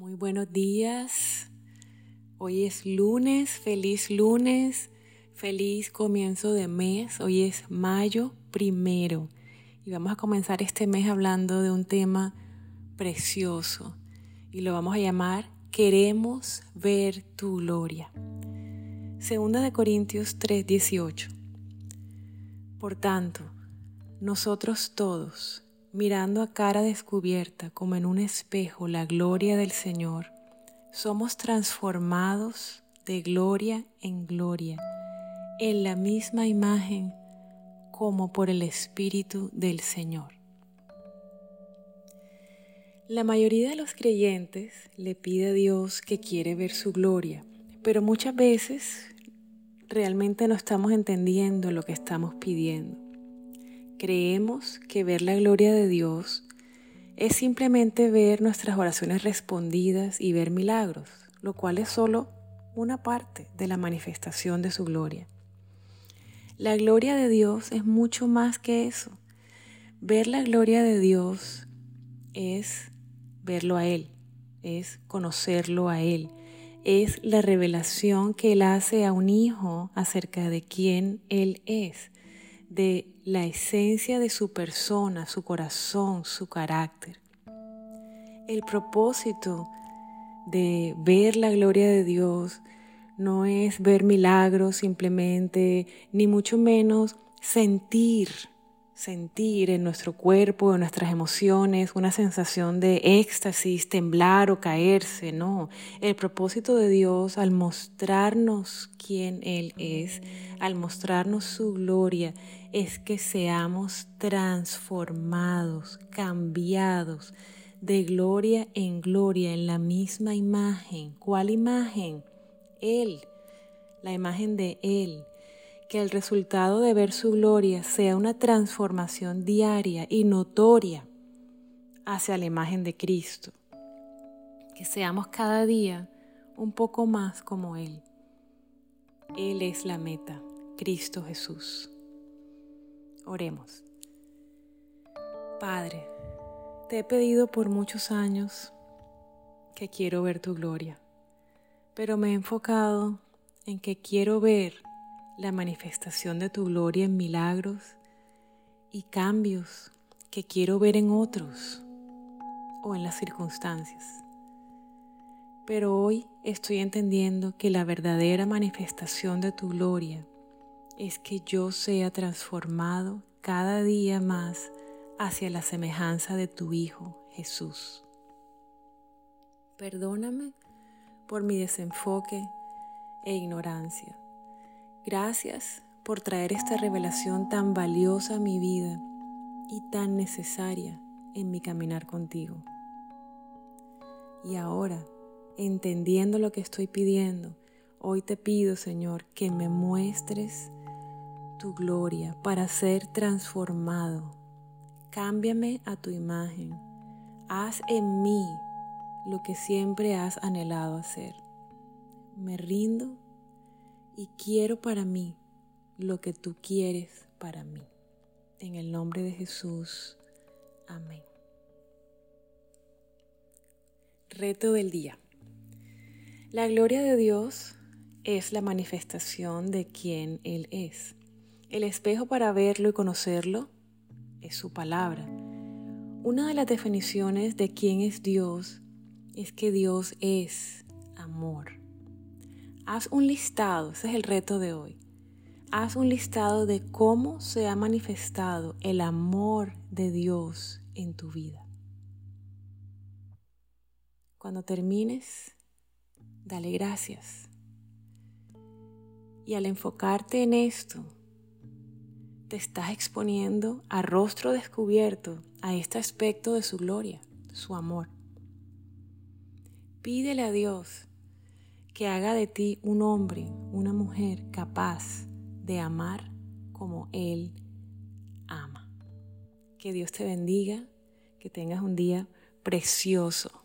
Muy buenos días. Hoy es lunes, feliz lunes, feliz comienzo de mes. Hoy es mayo primero y vamos a comenzar este mes hablando de un tema precioso y lo vamos a llamar Queremos ver tu gloria. Segunda de Corintios 3:18. Por tanto, nosotros todos, mirando a cara descubierta como en un espejo la gloria del Señor, somos transformados de gloria en gloria, en la misma imagen como por el Espíritu del Señor. La mayoría de los creyentes le pide a Dios que quiere ver su gloria, pero muchas veces realmente no estamos entendiendo lo que estamos pidiendo. Creemos que ver la gloria de Dios es simplemente ver nuestras oraciones respondidas y ver milagros, lo cual es solo una parte de la manifestación de su gloria. La gloria de Dios es mucho más que eso. Ver la gloria de Dios es verlo a Él, es conocerlo a Él, es la revelación que Él hace a un hijo acerca de quién Él es de la esencia de su persona, su corazón, su carácter. El propósito de ver la gloria de Dios no es ver milagros simplemente, ni mucho menos sentir sentir en nuestro cuerpo, en nuestras emociones, una sensación de éxtasis, temblar o caerse, no. El propósito de Dios al mostrarnos quién Él es, al mostrarnos su gloria, es que seamos transformados, cambiados de gloria en gloria en la misma imagen. ¿Cuál imagen? Él, la imagen de Él que el resultado de ver su gloria sea una transformación diaria y notoria hacia la imagen de Cristo. Que seamos cada día un poco más como Él. Él es la meta, Cristo Jesús. Oremos. Padre, te he pedido por muchos años que quiero ver tu gloria, pero me he enfocado en que quiero ver la manifestación de tu gloria en milagros y cambios que quiero ver en otros o en las circunstancias. Pero hoy estoy entendiendo que la verdadera manifestación de tu gloria es que yo sea transformado cada día más hacia la semejanza de tu Hijo Jesús. Perdóname por mi desenfoque e ignorancia. Gracias por traer esta revelación tan valiosa a mi vida y tan necesaria en mi caminar contigo. Y ahora, entendiendo lo que estoy pidiendo, hoy te pido, Señor, que me muestres tu gloria para ser transformado. Cámbiame a tu imagen. Haz en mí lo que siempre has anhelado hacer. Me rindo y quiero para mí lo que tú quieres para mí. En el nombre de Jesús. Amén. Reto del día. La gloria de Dios es la manifestación de quien Él es. El espejo para verlo y conocerlo es su palabra. Una de las definiciones de quién es Dios es que Dios es amor. Haz un listado, ese es el reto de hoy. Haz un listado de cómo se ha manifestado el amor de Dios en tu vida. Cuando termines, dale gracias. Y al enfocarte en esto, te estás exponiendo a rostro descubierto a este aspecto de su gloria, su amor. Pídele a Dios que haga de ti un hombre, una mujer capaz de amar como Él ama. Que Dios te bendiga, que tengas un día precioso.